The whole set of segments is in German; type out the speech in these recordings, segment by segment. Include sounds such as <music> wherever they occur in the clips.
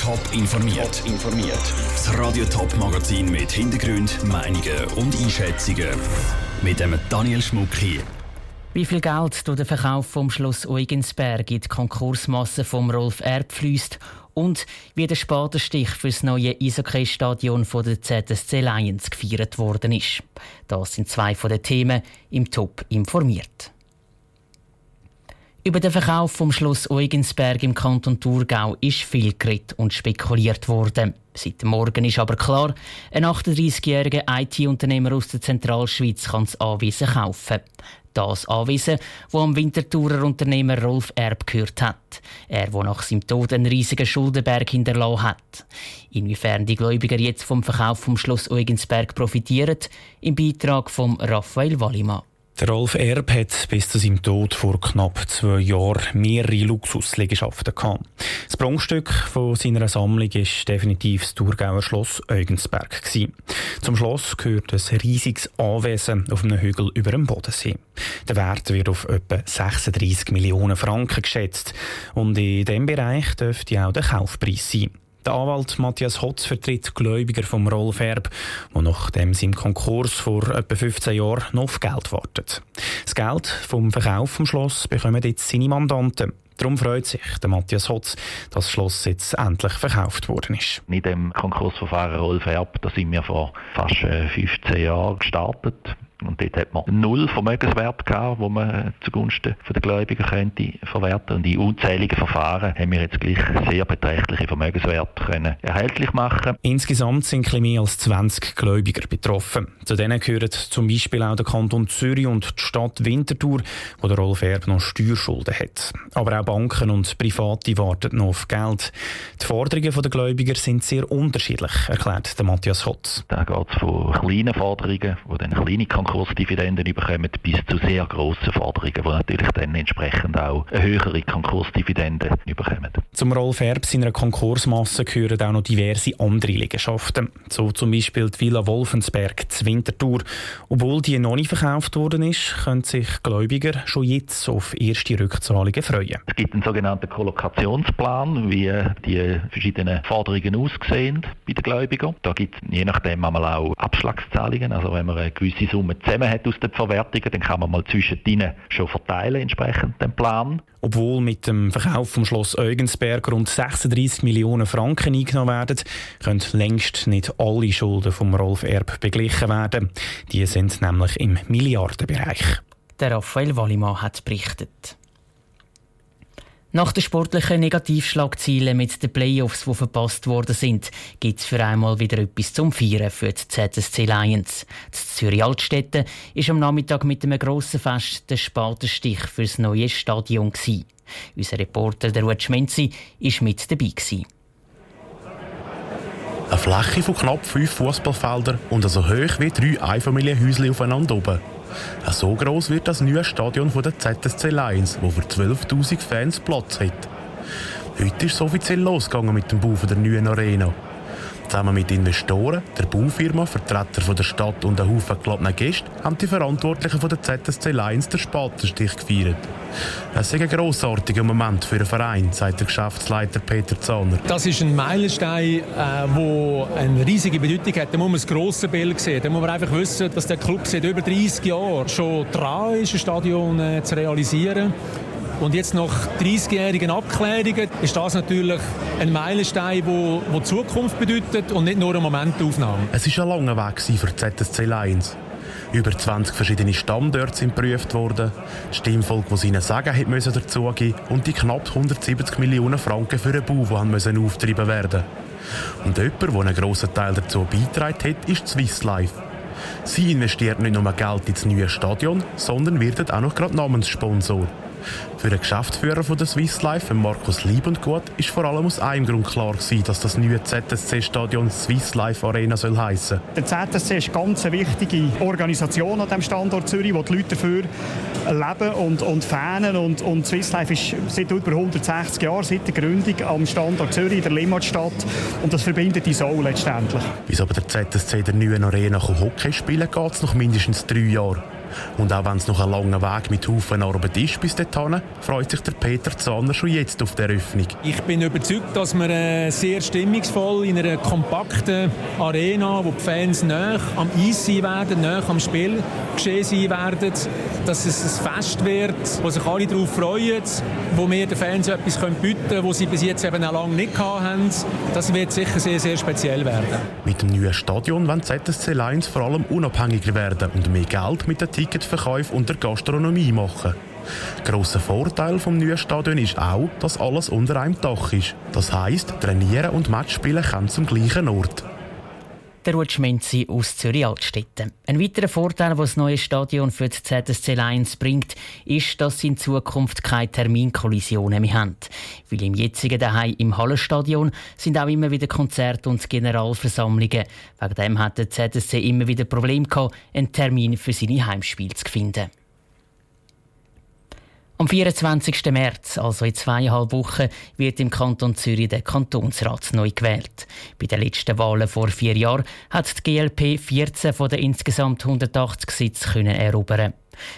Top informiert. informiert. Das Radio Top Magazin mit Hintergrund, Meinungen und Einschätzungen mit dem Daniel Schmuck hier. Wie viel Geld durch den Verkauf vom Schloss Eugensberg in die Konkursmasse vom Rolf Erb fließt und wie der Spatenstich für das neue Eishockey-Stadion der ZSC Lions gefeiert worden ist. Das sind zwei von den Themen im Top informiert. Über den Verkauf vom Schloss Eugensberg im Kanton Thurgau ist viel geredet und spekuliert worden. Seit Morgen ist aber klar, ein 38-jähriger IT-Unternehmer aus der Zentralschweiz kann das Anwesen kaufen. Das Anwesen, wo am Winterthurer Unternehmer Rolf Erb gehört hat. Er, der nach seinem Tod einen riesigen Schuldenberg hinterlassen hat. Inwiefern die Gläubiger jetzt vom Verkauf vom Schloss Eugensberg profitieren, im Beitrag von Raphael Wallimann. Der Rolf Erb hat bis zu seinem Tod vor knapp zwei Jahren mehrere Luxusliegenschaften gehabt. Das Prunkstück seiner Sammlung ist definitiv das Thurgauer Schloss Eugensberg. Zum Schloss gehört ein riesiges Anwesen auf einem Hügel über dem Bodensee. Der Wert wird auf etwa 36 Millionen Franken geschätzt und in diesem Bereich dürfte auch der Kaufpreis sein. Der Anwalt Matthias Hotz vertritt Gläubiger vom Rolf Erb, der nachdem sie im Konkurs vor etwa 15 Jahren noch auf Geld wartet. Das Geld vom Verkauf vom Schloss bekommen jetzt seine Mandanten. Darum freut sich der Matthias Hotz, dass das Schloss jetzt endlich verkauft worden ist. In dem Konkursverfahren Rolf Erb, da sind wir vor fast 15 äh, Jahren gestartet. Und dort hat man null Vermögenswert gehabt, wo man zugunsten der Gläubiger könnte verwerten. Und in unzähligen Verfahren haben wir jetzt gleich sehr beträchtliche Vermögenswerte können erhältlich machen. Insgesamt sind ein mehr als 20 Gläubiger betroffen. Zu denen gehören zum Beispiel auch der Kanton Zürich und die Stadt Winterthur, wo der Rolf Erb noch Steuerschulden hat. Aber auch Banken und Private warten noch auf Geld. Die Forderungen der Gläubiger sind sehr unterschiedlich, erklärt der Matthias Hotz. Da geht es von kleinen Forderungen, wo dann kleine Konkursdividenden bekommen, bis zu sehr grossen Forderungen, die natürlich dann entsprechend auch eine höhere Konkursdividende bekommen. Zum Rolf Erb seiner Konkursmasse gehören auch noch diverse andere Liegenschaften, so zum Beispiel die Villa Wolfensberg zu Winterthur. Obwohl die noch nicht verkauft worden ist, können sich Gläubiger schon jetzt auf erste Rückzahlungen freuen. Es gibt einen sogenannten Kollokationsplan, wie die verschiedenen Forderungen aussehen bei den Gläubigern. Da gibt es je nachdem einmal auch Abschlagszahlungen, also wenn man eine gewisse Summe zusammen hat aus den Verwertungen, dann kann man mal zwischendrin schon verteilen, entsprechend den Plan. Obwohl mit dem Verkauf vom Schloss Eugensberg rund 36 Millionen Franken eingenommen werden, können längst nicht alle Schulden vom Rolf Erb beglichen werden. Die sind nämlich im Milliardenbereich. Der Raphael Wallimann hat berichtet. Nach den sportlichen Negativschlagzielen mit den Playoffs, die verpasst worden sind, gibt es für einmal wieder etwas zum Feiern für die ZSC Lions. Das Zürich Altstädte ist am Nachmittag mit einem grossen Fest der Spatenstich für das neue Stadion. Gewesen. Unser Reporter der Ruud Schmenzi war mit dabei. Gewesen. Eine Fläche von knapp fünf Fußballfeldern und so hoch wie drei Einfamilienhäuschen aufeinander oben. So groß wird das neue Stadion der ZSC Lions, wo für 12.000 Fans Platz hat. Heute ist es offiziell losgegangen mit dem Bau der neuen Arena. Zusammen mit Investoren, der Baufirma, Vertretern der Stadt und einem Haufen geladenen Gästen haben die Verantwortlichen von der ZSC Lions den Spatenstich gefeiert. Es ist ein grossartiger Moment für den Verein, sagt der Geschäftsleiter Peter Zahner. Das ist ein Meilenstein, der äh, eine riesige Bedeutung hat. Da muss man das grosse Bild sehen. Da muss man einfach wissen, dass der Club seit über 30 Jahren schon dran ist, ein Stadion äh, zu realisieren. Und jetzt nach 30-jährigen Abklärungen ist das natürlich ein Meilenstein, der, der Zukunft bedeutet und nicht nur eine Momentaufnahme. Es war ein langer Weg für die ZSC Lions. Über 20 verschiedene Standorte sind geprüft worden, das Stimmvolk, das seine Sagen hat müssen dazugeben und die knapp 170 Millionen Franken für einen Bau, die haben müssen auftrieben werden. Und jemand, der einen grossen Teil dazu beigetragen hat, ist Swiss Life. Sie investiert nicht nur Geld ins neue Stadion, sondern wird auch noch gerade Namenssponsor. Für den Geschäftsführer von der Swiss Life, Markus Liebendgut, ist vor allem aus einem Grund klar gewesen, dass das neue ZSC-Stadion Swiss Life Arena soll heißen. Der ZSC ist eine ganz wichtige Organisation an dem Standort Zürich, wo die Leute dafür leben und, und fanen. Und, und Swiss Life ist seit über 160 Jahren, seit der Gründung am Standort Zürich, der Limmatstadt. Und das verbindet die Soul letztendlich. Bis aber der ZSC der neuen Arena Hockey spielen geht es noch mindestens drei Jahre. Und auch wenn es noch ein langer Weg mit Haufen Arbeit ist bis dorthin, freut sich der Peter Zahner schon jetzt auf die Eröffnung. Ich bin überzeugt, dass wir äh, sehr stimmungsvoll in einer kompakten Arena, wo die Fans näher am Eis sein werden, näher am Spiel geschehen sein werden, dass es ein Fest wird, wo sich alle darauf freuen, wo wir den Fans etwas bieten können, was sie bis jetzt eben auch lange nicht hatten. Das wird sicher sehr, sehr speziell werden. Mit dem neuen Stadion wollen ZSC Lions vor allem unabhängiger werden und mehr Geld mit den Ticketverkäufen und der Gastronomie machen. Grosser Vorteil vom neuen Stadion ist auch, dass alles unter einem Dach ist. Das heisst, trainieren und Matchspielen können zum gleichen Ort der Ruth Menzi aus Zürich-Altstetten. Ein weiterer Vorteil, den das neue Stadion für die ZSC Lions bringt, ist, dass sie in Zukunft keine Terminkollisionen mehr haben. Weil im jetzigen Daheim im Hallenstadion sind auch immer wieder Konzerte und Generalversammlungen. Wegen dem hat der ZSC immer wieder Probleme gehabt, einen Termin für seine Heimspiele zu finden. Am 24. März, also in zweieinhalb Wochen, wird im Kanton Zürich der Kantonsrat neu gewählt. Bei den letzten Wahlen vor vier Jahren hat die GLP 14 von den insgesamt 180 Sitzen erobern.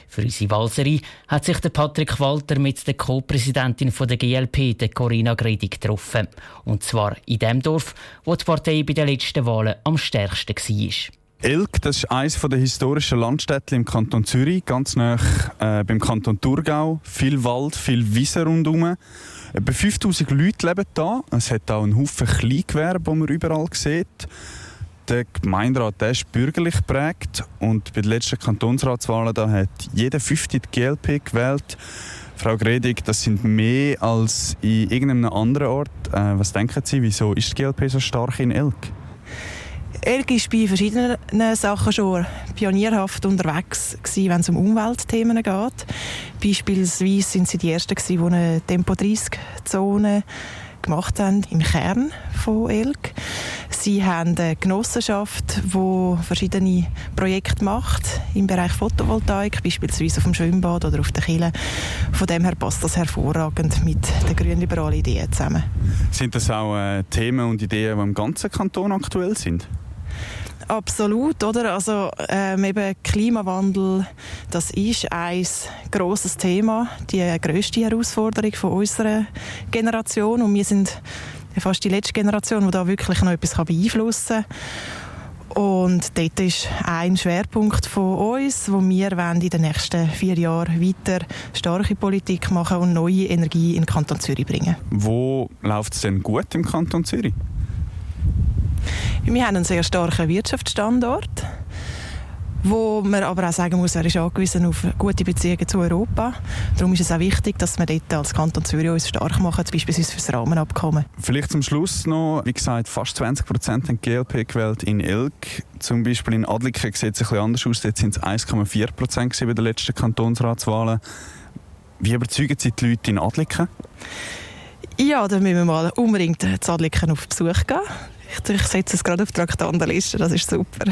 Für unsere Walserie hat sich der Patrick Walter mit der Co-Präsidentin der GLP, der Corinna Gredi, getroffen. Und zwar in dem Dorf, wo die Partei bei den letzten Wahlen am stärksten war. Elk, das ist eines der historischen Landstädte im Kanton Zürich, ganz nah äh, beim Kanton Thurgau. Viel Wald, viel Wiese rundherum. Etwa 5000 Leute leben hier. Es hat auch einen Haufen Kleingewerbe, die man überall sieht. Der Gemeinderat der ist bürgerlich geprägt und bei den letzten Kantonsratswahlen da hat jeder fünfte die GLP gewählt. Frau Gredig, das sind mehr als in irgendeinem anderen Ort. Äh, was denken Sie, wieso ist die GLP so stark in Elk? Elke war bei verschiedenen Sachen schon pionierhaft unterwegs, wenn es um Umweltthemen geht. Beispielsweise sind sie die Ersten, die eine Tempo-30-Zone gemacht haben im Kern von Elk. Sie haben eine Genossenschaft, die verschiedene Projekte macht im Bereich Photovoltaik, beispielsweise auf dem Schwimmbad oder auf der Kille. Von dem her passt das hervorragend mit den grünliberalen Ideen zusammen. Sind das auch äh, Themen und Ideen, die im ganzen Kanton aktuell sind? Absolut, oder? Also ähm, eben Klimawandel, das ist ein großes Thema, die größte Herausforderung von unserer Generation und wir sind fast die letzte Generation, die da wirklich noch etwas beeinflussen kann. Und dort ist ein Schwerpunkt von uns, wo wir in den nächsten vier Jahren weiter starke Politik machen und neue Energie in den Kanton Zürich bringen. Wo läuft es denn gut im Kanton Zürich? Wir haben einen sehr starken Wirtschaftsstandort, wo man aber auch sagen muss, er ist angewiesen auf gute Beziehungen zu Europa. Darum ist es auch wichtig, dass wir dort als Kanton Zürich uns stark machen, beispielsweise für das Rahmenabkommen. Vielleicht zum Schluss noch, wie gesagt, fast 20 Prozent haben GLP gewählt in Elk. Zum Beispiel in Adliken sieht es ein bisschen anders aus. Dort sind es 1,4 Prozent bei den letzten Kantonsratswahlen. Wie überzeugen Sie die Leute in Adliken? Ja, dann müssen wir mal unbedingt zu Adliken auf Besuch gehen. Ich, ich setze es gerade auf die Traktandenliste, das ist super. <laughs>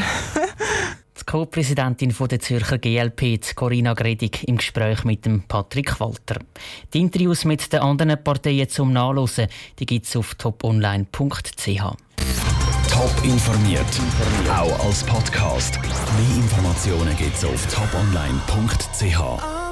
die Co-Präsidentin der Zürcher GLP, Corinna Gredig, im Gespräch mit dem Patrick Walter. Die Interviews mit den anderen Parteien zum Nachlesen gibt es auf toponline.ch. Top informiert, auch als Podcast. Mehr Informationen gibt es auf toponline.ch.